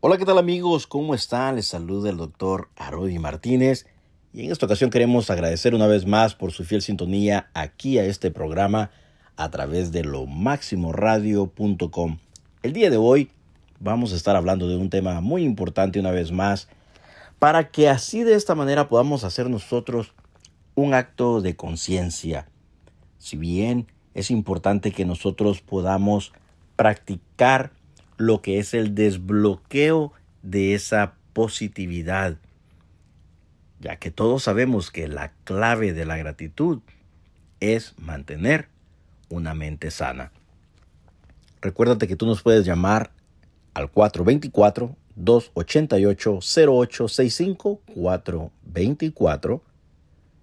Hola, ¿qué tal amigos? ¿Cómo están? Les saluda el doctor Arodi Martínez y en esta ocasión queremos agradecer una vez más por su fiel sintonía aquí a este programa a través de lo máximoradio.com. El día de hoy vamos a estar hablando de un tema muy importante una vez más para que así de esta manera podamos hacer nosotros un acto de conciencia. Si bien es importante que nosotros podamos practicar lo que es el desbloqueo de esa positividad, ya que todos sabemos que la clave de la gratitud es mantener una mente sana. Recuérdate que tú nos puedes llamar al 424-288-0865,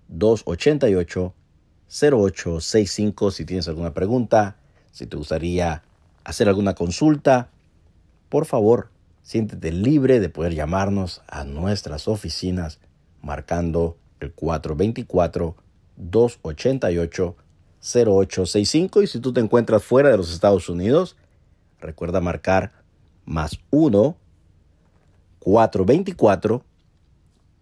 424-288-0865 si tienes alguna pregunta, si te gustaría hacer alguna consulta por favor, siéntete libre de poder llamarnos a nuestras oficinas marcando el 424-288-0865 y si tú te encuentras fuera de los Estados Unidos, recuerda marcar más 1 424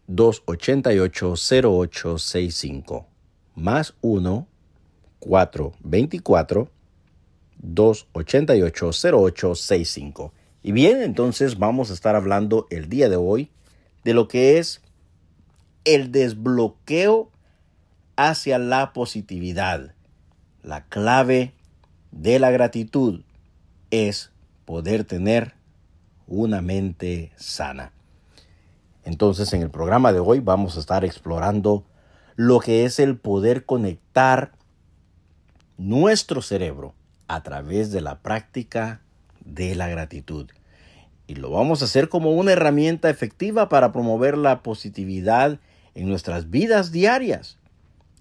288 0865 más 1 424 288 0865 y bien, entonces vamos a estar hablando el día de hoy de lo que es el desbloqueo hacia la positividad. La clave de la gratitud es poder tener una mente sana. Entonces en el programa de hoy vamos a estar explorando lo que es el poder conectar nuestro cerebro a través de la práctica de la gratitud. Y lo vamos a hacer como una herramienta efectiva para promover la positividad en nuestras vidas diarias,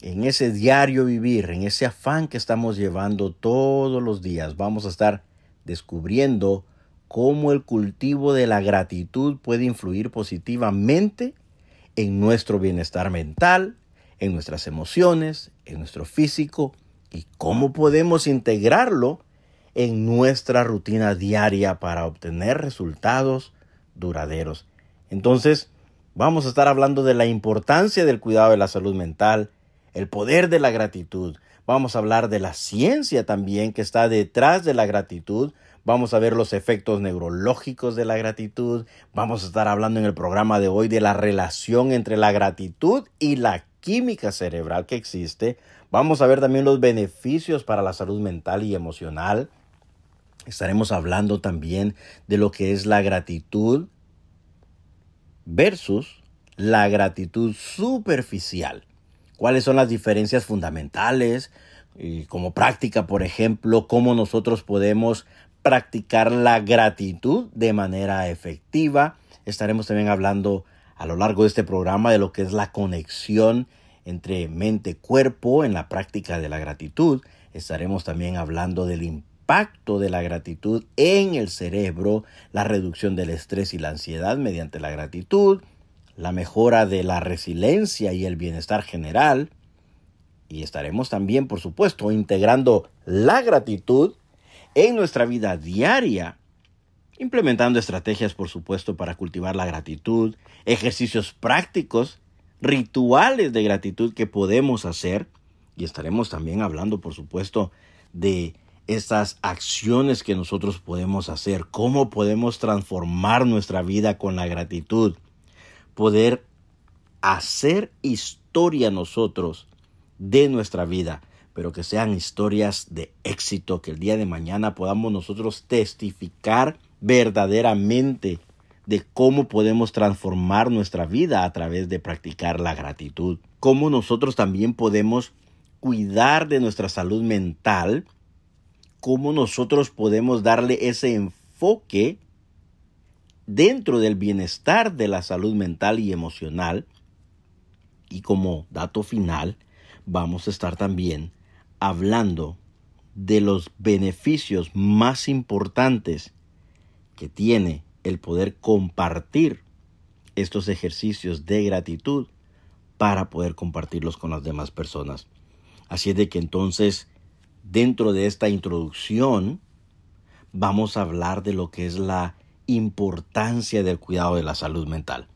en ese diario vivir, en ese afán que estamos llevando todos los días. Vamos a estar descubriendo cómo el cultivo de la gratitud puede influir positivamente en nuestro bienestar mental, en nuestras emociones, en nuestro físico y cómo podemos integrarlo en nuestra rutina diaria para obtener resultados duraderos. Entonces, vamos a estar hablando de la importancia del cuidado de la salud mental, el poder de la gratitud. Vamos a hablar de la ciencia también que está detrás de la gratitud. Vamos a ver los efectos neurológicos de la gratitud. Vamos a estar hablando en el programa de hoy de la relación entre la gratitud y la química cerebral que existe. Vamos a ver también los beneficios para la salud mental y emocional. Estaremos hablando también de lo que es la gratitud versus la gratitud superficial. ¿Cuáles son las diferencias fundamentales? Y como práctica, por ejemplo, cómo nosotros podemos practicar la gratitud de manera efectiva. Estaremos también hablando a lo largo de este programa de lo que es la conexión entre mente-cuerpo en la práctica de la gratitud. Estaremos también hablando del impacto impacto de la gratitud en el cerebro, la reducción del estrés y la ansiedad mediante la gratitud, la mejora de la resiliencia y el bienestar general. Y estaremos también, por supuesto, integrando la gratitud en nuestra vida diaria, implementando estrategias, por supuesto, para cultivar la gratitud, ejercicios prácticos, rituales de gratitud que podemos hacer. Y estaremos también hablando, por supuesto, de estas acciones que nosotros podemos hacer, cómo podemos transformar nuestra vida con la gratitud, poder hacer historia nosotros de nuestra vida, pero que sean historias de éxito, que el día de mañana podamos nosotros testificar verdaderamente de cómo podemos transformar nuestra vida a través de practicar la gratitud, cómo nosotros también podemos cuidar de nuestra salud mental, cómo nosotros podemos darle ese enfoque dentro del bienestar de la salud mental y emocional. Y como dato final, vamos a estar también hablando de los beneficios más importantes que tiene el poder compartir estos ejercicios de gratitud para poder compartirlos con las demás personas. Así es de que entonces Dentro de esta introducción vamos a hablar de lo que es la importancia del cuidado de la salud mental.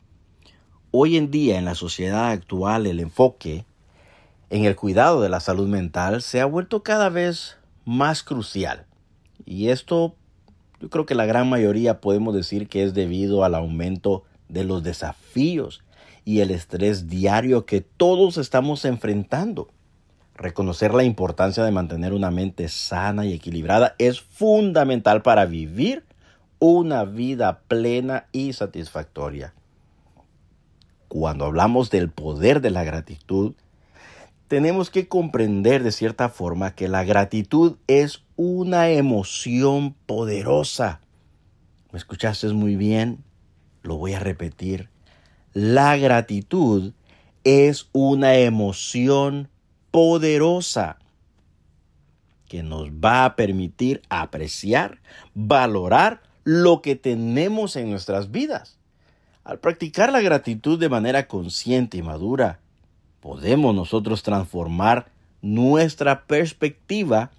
Hoy en día en la sociedad actual el enfoque en el cuidado de la salud mental se ha vuelto cada vez más crucial. Y esto yo creo que la gran mayoría podemos decir que es debido al aumento de los desafíos y el estrés diario que todos estamos enfrentando. Reconocer la importancia de mantener una mente sana y equilibrada es fundamental para vivir una vida plena y satisfactoria. Cuando hablamos del poder de la gratitud, tenemos que comprender de cierta forma que la gratitud es una emoción poderosa. ¿Me escuchaste muy bien? Lo voy a repetir. La gratitud es una emoción poderosa que nos va a permitir apreciar, valorar lo que tenemos en nuestras vidas. Al practicar la gratitud de manera consciente y madura, podemos nosotros transformar nuestra perspectiva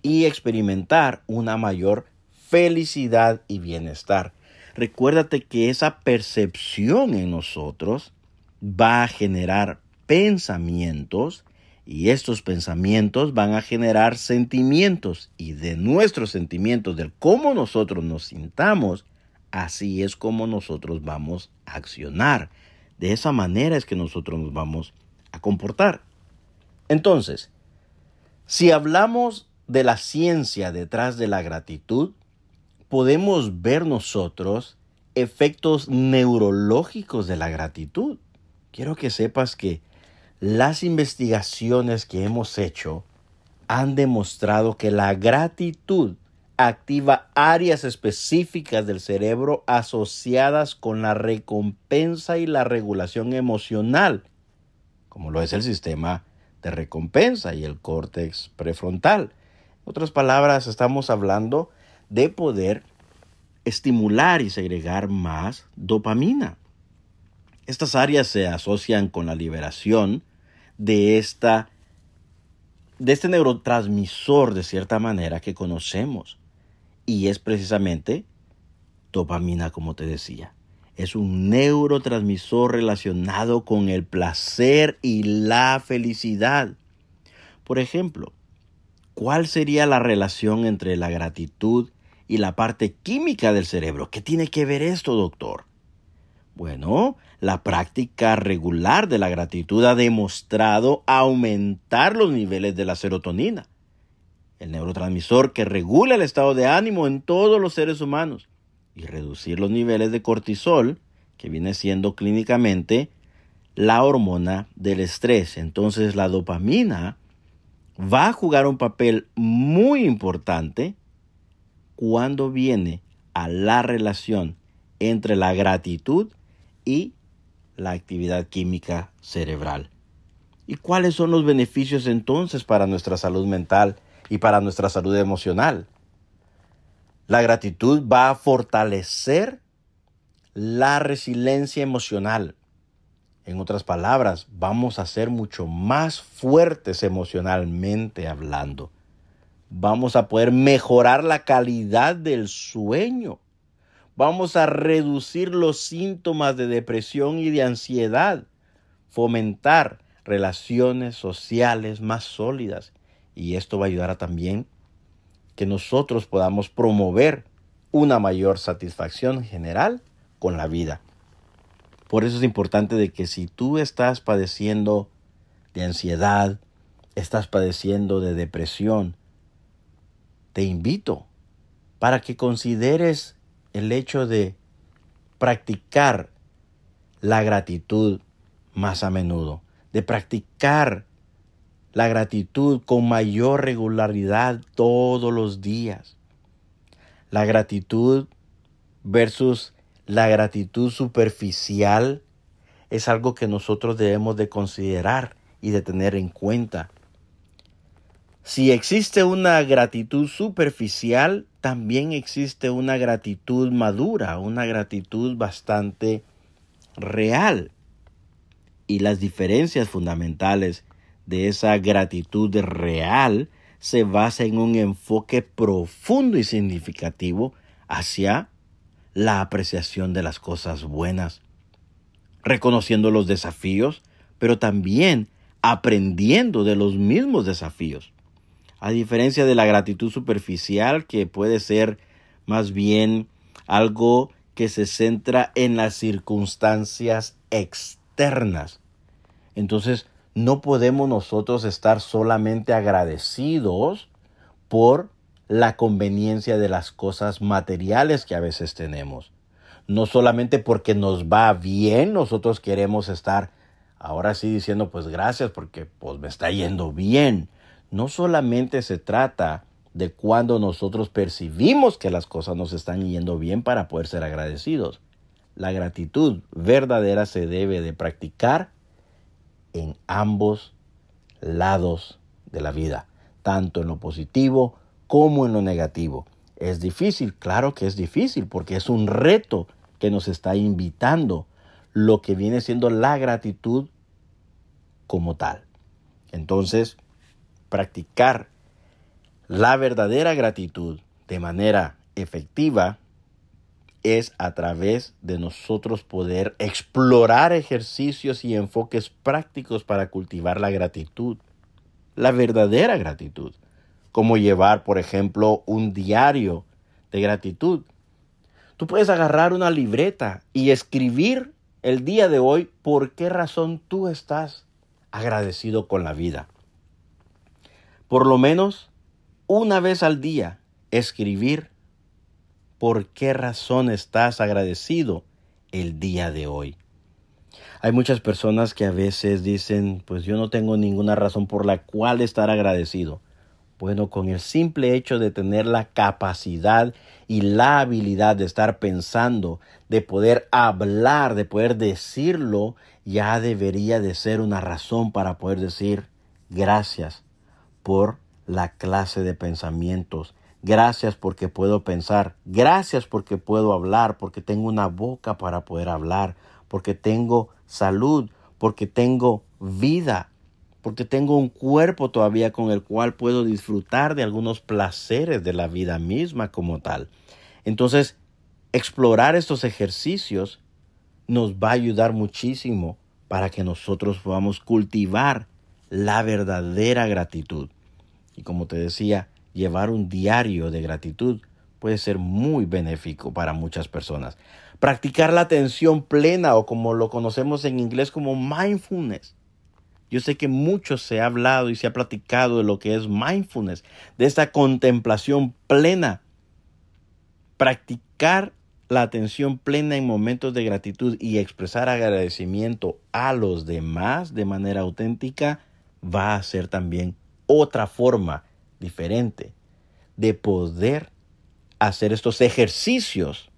y experimentar una mayor felicidad y bienestar. Recuérdate que esa percepción en nosotros va a generar pensamientos y estos pensamientos van a generar sentimientos y de nuestros sentimientos, del cómo nosotros nos sintamos, así es como nosotros vamos a accionar. De esa manera es que nosotros nos vamos a comportar. Entonces, si hablamos de la ciencia detrás de la gratitud, podemos ver nosotros efectos neurológicos de la gratitud. Quiero que sepas que las investigaciones que hemos hecho han demostrado que la gratitud activa áreas específicas del cerebro asociadas con la recompensa y la regulación emocional, como lo es el sistema de recompensa y el córtex prefrontal. En otras palabras, estamos hablando de poder estimular y segregar más dopamina. Estas áreas se asocian con la liberación de esta de este neurotransmisor de cierta manera que conocemos y es precisamente dopamina como te decía. Es un neurotransmisor relacionado con el placer y la felicidad. Por ejemplo, ¿cuál sería la relación entre la gratitud y la parte química del cerebro? ¿Qué tiene que ver esto, doctor? Bueno, la práctica regular de la gratitud ha demostrado aumentar los niveles de la serotonina, el neurotransmisor que regula el estado de ánimo en todos los seres humanos, y reducir los niveles de cortisol, que viene siendo clínicamente la hormona del estrés. Entonces la dopamina va a jugar un papel muy importante cuando viene a la relación entre la gratitud y la actividad química cerebral. ¿Y cuáles son los beneficios entonces para nuestra salud mental y para nuestra salud emocional? La gratitud va a fortalecer la resiliencia emocional. En otras palabras, vamos a ser mucho más fuertes emocionalmente hablando. Vamos a poder mejorar la calidad del sueño Vamos a reducir los síntomas de depresión y de ansiedad, fomentar relaciones sociales más sólidas. Y esto va a ayudar a también que nosotros podamos promover una mayor satisfacción general con la vida. Por eso es importante de que si tú estás padeciendo de ansiedad, estás padeciendo de depresión, te invito para que consideres el hecho de practicar la gratitud más a menudo, de practicar la gratitud con mayor regularidad todos los días. La gratitud versus la gratitud superficial es algo que nosotros debemos de considerar y de tener en cuenta. Si existe una gratitud superficial, también existe una gratitud madura, una gratitud bastante real. Y las diferencias fundamentales de esa gratitud real se basa en un enfoque profundo y significativo hacia la apreciación de las cosas buenas, reconociendo los desafíos, pero también aprendiendo de los mismos desafíos. A diferencia de la gratitud superficial que puede ser más bien algo que se centra en las circunstancias externas. Entonces, no podemos nosotros estar solamente agradecidos por la conveniencia de las cosas materiales que a veces tenemos. No solamente porque nos va bien, nosotros queremos estar ahora sí diciendo pues gracias porque pues me está yendo bien. No solamente se trata de cuando nosotros percibimos que las cosas nos están yendo bien para poder ser agradecidos. La gratitud verdadera se debe de practicar en ambos lados de la vida, tanto en lo positivo como en lo negativo. Es difícil, claro que es difícil, porque es un reto que nos está invitando lo que viene siendo la gratitud como tal. Entonces, practicar la verdadera gratitud de manera efectiva es a través de nosotros poder explorar ejercicios y enfoques prácticos para cultivar la gratitud, la verdadera gratitud como llevar, por ejemplo, un diario de gratitud. Tú puedes agarrar una libreta y escribir el día de hoy por qué razón tú estás agradecido con la vida. Por lo menos una vez al día, escribir por qué razón estás agradecido el día de hoy. Hay muchas personas que a veces dicen, pues yo no tengo ninguna razón por la cual estar agradecido. Bueno, con el simple hecho de tener la capacidad y la habilidad de estar pensando, de poder hablar, de poder decirlo, ya debería de ser una razón para poder decir gracias por la clase de pensamientos. Gracias porque puedo pensar. Gracias porque puedo hablar, porque tengo una boca para poder hablar, porque tengo salud, porque tengo vida porque tengo un cuerpo todavía con el cual puedo disfrutar de algunos placeres de la vida misma como tal. Entonces, explorar estos ejercicios nos va a ayudar muchísimo para que nosotros podamos cultivar la verdadera gratitud. Y como te decía, llevar un diario de gratitud puede ser muy benéfico para muchas personas. Practicar la atención plena o como lo conocemos en inglés como mindfulness yo sé que mucho se ha hablado y se ha platicado de lo que es mindfulness, de esta contemplación plena. Practicar la atención plena en momentos de gratitud y expresar agradecimiento a los demás de manera auténtica va a ser también otra forma diferente de poder hacer estos ejercicios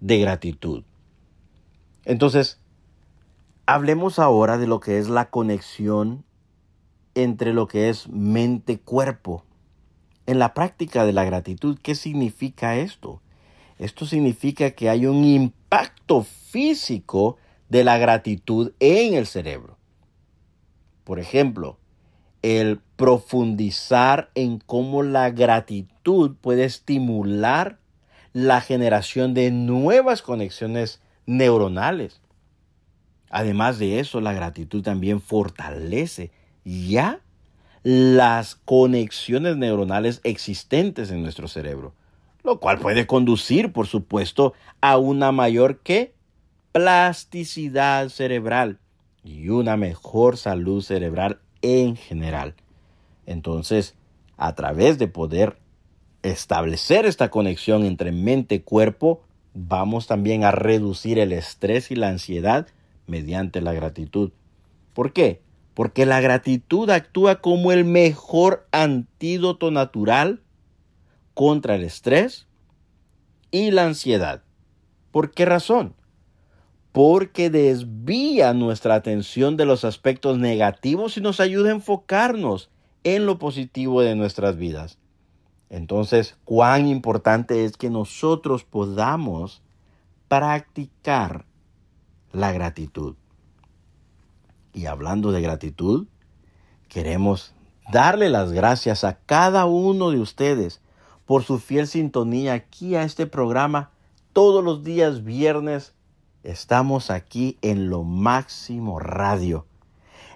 de gratitud. Entonces, Hablemos ahora de lo que es la conexión entre lo que es mente-cuerpo. En la práctica de la gratitud, ¿qué significa esto? Esto significa que hay un impacto físico de la gratitud en el cerebro. Por ejemplo, el profundizar en cómo la gratitud puede estimular la generación de nuevas conexiones neuronales. Además de eso, la gratitud también fortalece ya las conexiones neuronales existentes en nuestro cerebro, lo cual puede conducir, por supuesto, a una mayor que plasticidad cerebral y una mejor salud cerebral en general. Entonces, a través de poder establecer esta conexión entre mente y cuerpo, vamos también a reducir el estrés y la ansiedad mediante la gratitud. ¿Por qué? Porque la gratitud actúa como el mejor antídoto natural contra el estrés y la ansiedad. ¿Por qué razón? Porque desvía nuestra atención de los aspectos negativos y nos ayuda a enfocarnos en lo positivo de nuestras vidas. Entonces, cuán importante es que nosotros podamos practicar la gratitud. Y hablando de gratitud, queremos darle las gracias a cada uno de ustedes por su fiel sintonía aquí a este programa todos los días viernes estamos aquí en lo máximo radio.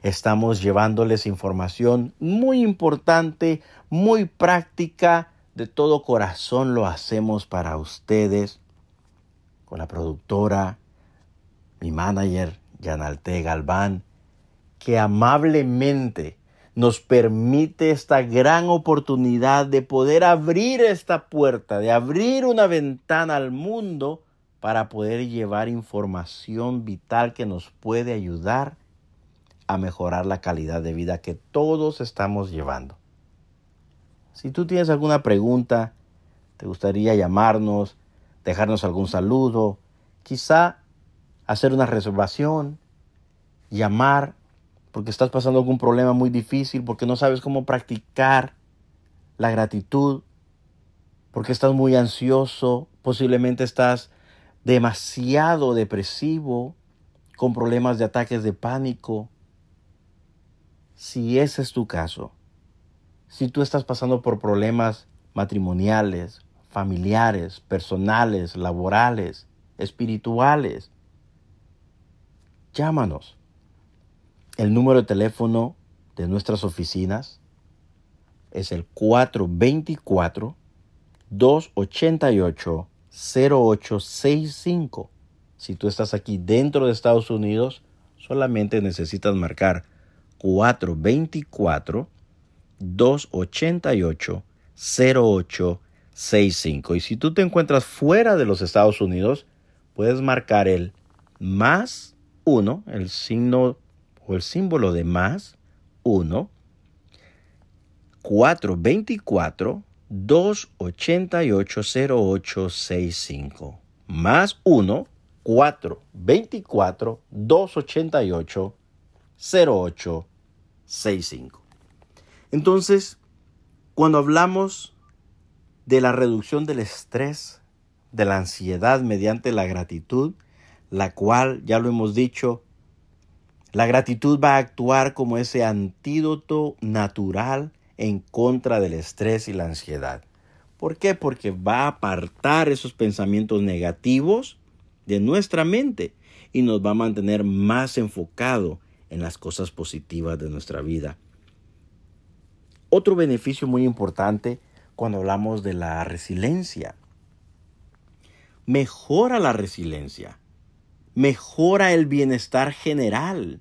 Estamos llevándoles información muy importante, muy práctica. De todo corazón lo hacemos para ustedes. Con la productora, mi manager, Yanalte Galván, que amablemente nos permite esta gran oportunidad de poder abrir esta puerta, de abrir una ventana al mundo para poder llevar información vital que nos puede ayudar a mejorar la calidad de vida que todos estamos llevando. Si tú tienes alguna pregunta, te gustaría llamarnos, dejarnos algún saludo, quizá hacer una reservación, llamar porque estás pasando algún problema muy difícil, porque no sabes cómo practicar la gratitud, porque estás muy ansioso, posiblemente estás demasiado depresivo, con problemas de ataques de pánico. Si ese es tu caso, si tú estás pasando por problemas matrimoniales, familiares, personales, laborales, espirituales, llámanos el número de teléfono de nuestras oficinas es el 424-288-0865. Si tú estás aquí dentro de Estados Unidos, solamente necesitas marcar 424-288-0865. Y si tú te encuentras fuera de los Estados Unidos, puedes marcar el más 1, el signo o el símbolo de más 1, 424 288 0865 más 1 424 288 0865. Entonces, cuando hablamos de la reducción del estrés, de la ansiedad mediante la gratitud, la cual, ya lo hemos dicho, la gratitud va a actuar como ese antídoto natural en contra del estrés y la ansiedad. ¿Por qué? Porque va a apartar esos pensamientos negativos de nuestra mente y nos va a mantener más enfocado en las cosas positivas de nuestra vida. Otro beneficio muy importante cuando hablamos de la resiliencia. Mejora la resiliencia mejora el bienestar general.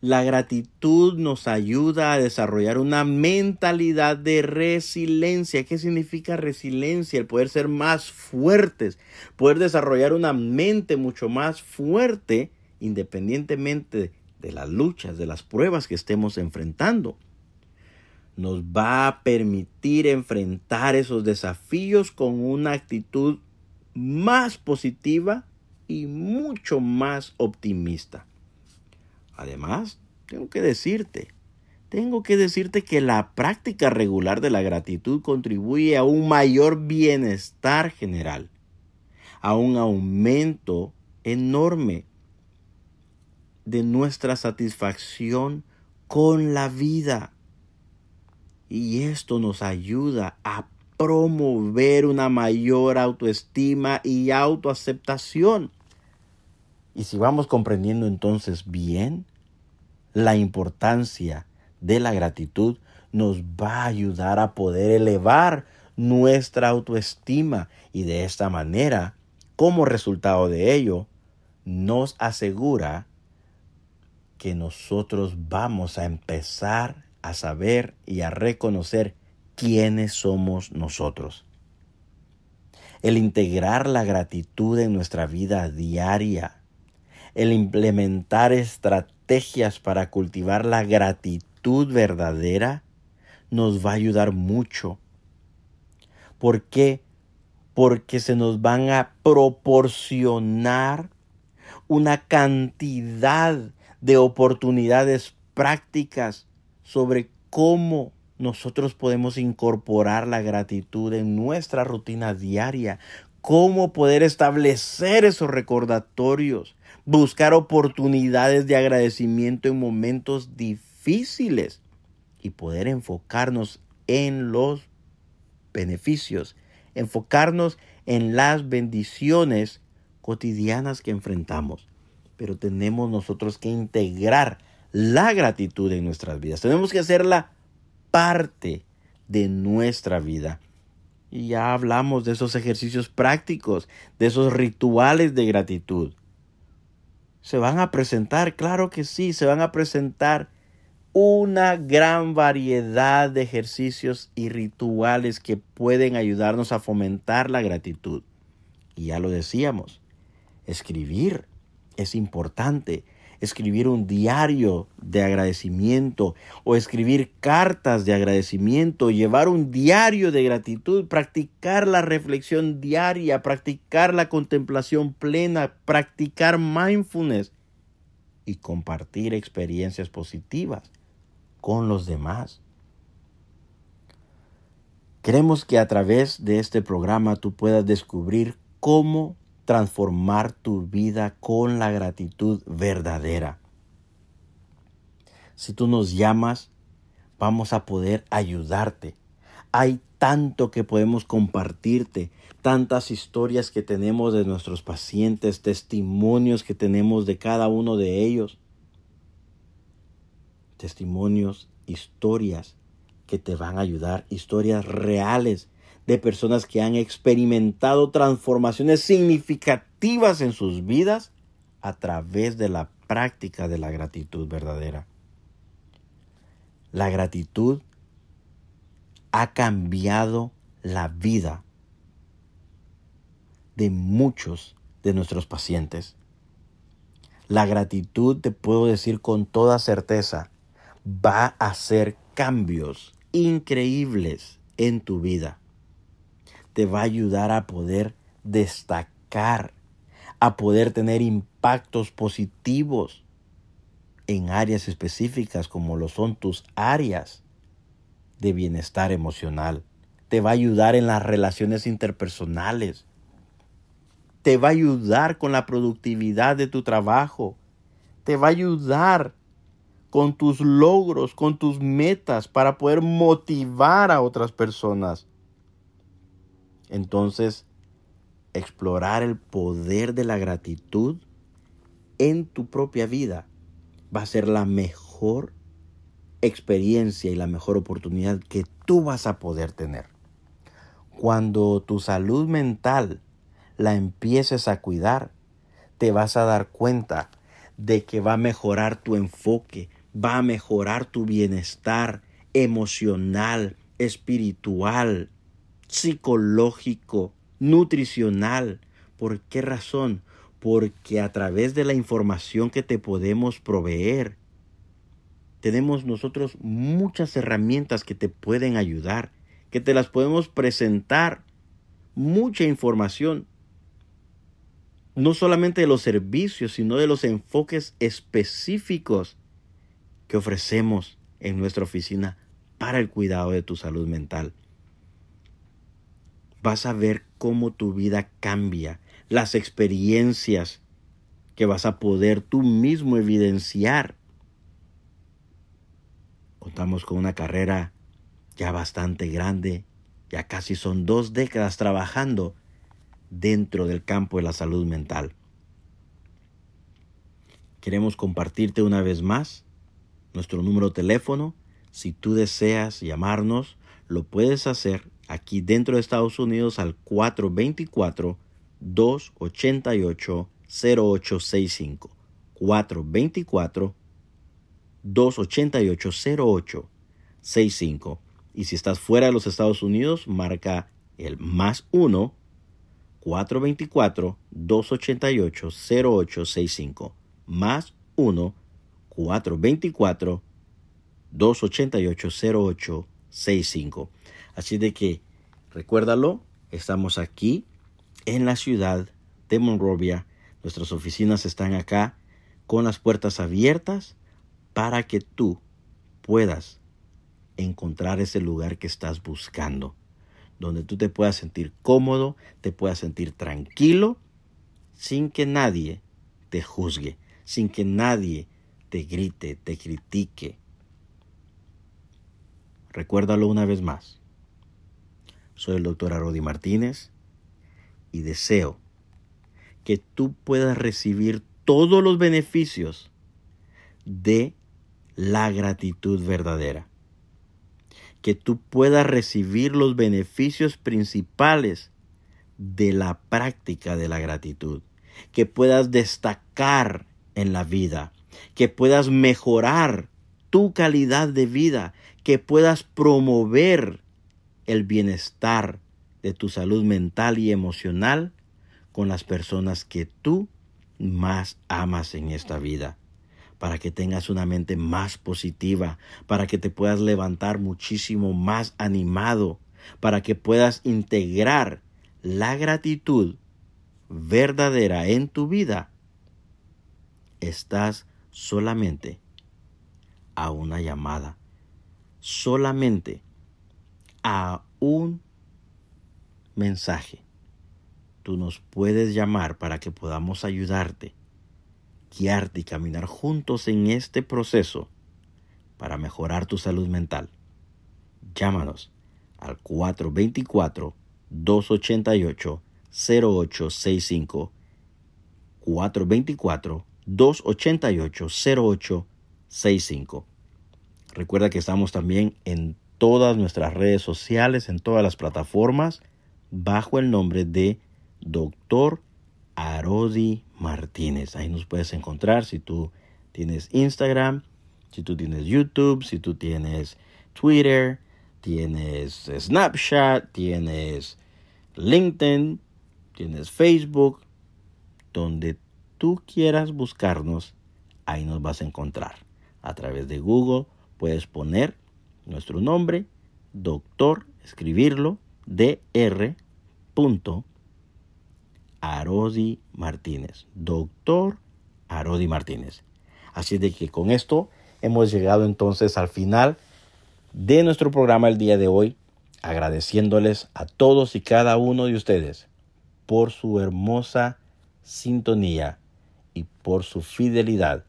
La gratitud nos ayuda a desarrollar una mentalidad de resiliencia. ¿Qué significa resiliencia? El poder ser más fuertes, poder desarrollar una mente mucho más fuerte independientemente de las luchas, de las pruebas que estemos enfrentando. Nos va a permitir enfrentar esos desafíos con una actitud más positiva y mucho más optimista. Además, tengo que decirte, tengo que decirte que la práctica regular de la gratitud contribuye a un mayor bienestar general, a un aumento enorme de nuestra satisfacción con la vida. Y esto nos ayuda a promover una mayor autoestima y autoaceptación. Y si vamos comprendiendo entonces bien la importancia de la gratitud, nos va a ayudar a poder elevar nuestra autoestima y de esta manera, como resultado de ello, nos asegura que nosotros vamos a empezar a saber y a reconocer quiénes somos nosotros. El integrar la gratitud en nuestra vida diaria el implementar estrategias para cultivar la gratitud verdadera nos va a ayudar mucho. ¿Por qué? Porque se nos van a proporcionar una cantidad de oportunidades prácticas sobre cómo nosotros podemos incorporar la gratitud en nuestra rutina diaria, cómo poder establecer esos recordatorios, buscar oportunidades de agradecimiento en momentos difíciles y poder enfocarnos en los beneficios, enfocarnos en las bendiciones cotidianas que enfrentamos. Pero tenemos nosotros que integrar la gratitud en nuestras vidas. Tenemos que hacerla parte de nuestra vida. Y ya hablamos de esos ejercicios prácticos, de esos rituales de gratitud. ¿Se van a presentar? Claro que sí, se van a presentar una gran variedad de ejercicios y rituales que pueden ayudarnos a fomentar la gratitud. Y ya lo decíamos, escribir es importante escribir un diario de agradecimiento o escribir cartas de agradecimiento, llevar un diario de gratitud, practicar la reflexión diaria, practicar la contemplación plena, practicar mindfulness y compartir experiencias positivas con los demás. Queremos que a través de este programa tú puedas descubrir cómo transformar tu vida con la gratitud verdadera. Si tú nos llamas, vamos a poder ayudarte. Hay tanto que podemos compartirte, tantas historias que tenemos de nuestros pacientes, testimonios que tenemos de cada uno de ellos. Testimonios, historias que te van a ayudar, historias reales de personas que han experimentado transformaciones significativas en sus vidas a través de la práctica de la gratitud verdadera. La gratitud ha cambiado la vida de muchos de nuestros pacientes. La gratitud, te puedo decir con toda certeza, va a hacer cambios increíbles en tu vida te va a ayudar a poder destacar, a poder tener impactos positivos en áreas específicas como lo son tus áreas de bienestar emocional. Te va a ayudar en las relaciones interpersonales. Te va a ayudar con la productividad de tu trabajo. Te va a ayudar con tus logros, con tus metas para poder motivar a otras personas entonces, explorar el poder de la gratitud en tu propia vida va a ser la mejor experiencia y la mejor oportunidad que tú vas a poder tener. Cuando tu salud mental la empieces a cuidar, te vas a dar cuenta de que va a mejorar tu enfoque, va a mejorar tu bienestar emocional, espiritual, psicológico, nutricional. ¿Por qué razón? Porque a través de la información que te podemos proveer, tenemos nosotros muchas herramientas que te pueden ayudar, que te las podemos presentar, mucha información, no solamente de los servicios, sino de los enfoques específicos que ofrecemos en nuestra oficina para el cuidado de tu salud mental vas a ver cómo tu vida cambia, las experiencias que vas a poder tú mismo evidenciar. Contamos con una carrera ya bastante grande, ya casi son dos décadas trabajando dentro del campo de la salud mental. Queremos compartirte una vez más nuestro número de teléfono. Si tú deseas llamarnos, lo puedes hacer aquí dentro de Estados Unidos al 424-288-0865. 424-288-0865. Y si estás fuera de los Estados Unidos, marca el más 1 424-288-0865. Más 1 424-288-0865. Así de que recuérdalo, estamos aquí en la ciudad de Monrovia. Nuestras oficinas están acá con las puertas abiertas para que tú puedas encontrar ese lugar que estás buscando, donde tú te puedas sentir cómodo, te puedas sentir tranquilo, sin que nadie te juzgue, sin que nadie te grite, te critique. Recuérdalo una vez más. Soy el doctor Arodi Martínez y deseo que tú puedas recibir todos los beneficios de la gratitud verdadera. Que tú puedas recibir los beneficios principales de la práctica de la gratitud. Que puedas destacar en la vida. Que puedas mejorar tu calidad de vida. Que puedas promover el bienestar de tu salud mental y emocional con las personas que tú más amas en esta vida, para que tengas una mente más positiva, para que te puedas levantar muchísimo más animado, para que puedas integrar la gratitud verdadera en tu vida, estás solamente a una llamada, solamente a un mensaje tú nos puedes llamar para que podamos ayudarte, guiarte y caminar juntos en este proceso para mejorar tu salud mental. Llámanos al 424-288-0865. 424-288-0865. Recuerda que estamos también en todas nuestras redes sociales, en todas las plataformas, bajo el nombre de Doctor Arodi Martínez. Ahí nos puedes encontrar si tú tienes Instagram, si tú tienes YouTube, si tú tienes Twitter, tienes Snapchat, tienes LinkedIn, tienes Facebook, donde tú quieras buscarnos, ahí nos vas a encontrar. A través de Google puedes poner nuestro nombre, doctor, escribirlo, dr. Arodi Martínez. Doctor Arodi Martínez. Así de que con esto hemos llegado entonces al final de nuestro programa el día de hoy, agradeciéndoles a todos y cada uno de ustedes por su hermosa sintonía y por su fidelidad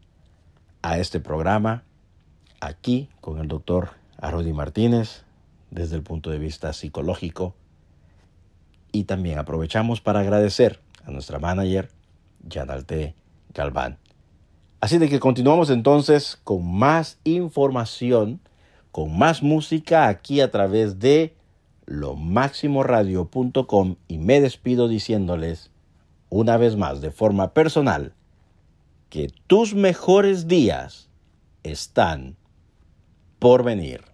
a este programa aquí con el doctor Arodi Martínez desde el punto de vista psicológico y también aprovechamos para agradecer a nuestra manager, Yanalte Galván. Así de que continuamos entonces con más información, con más música aquí a través de lomaximoradio.com y me despido diciéndoles una vez más de forma personal que tus mejores días están por venir.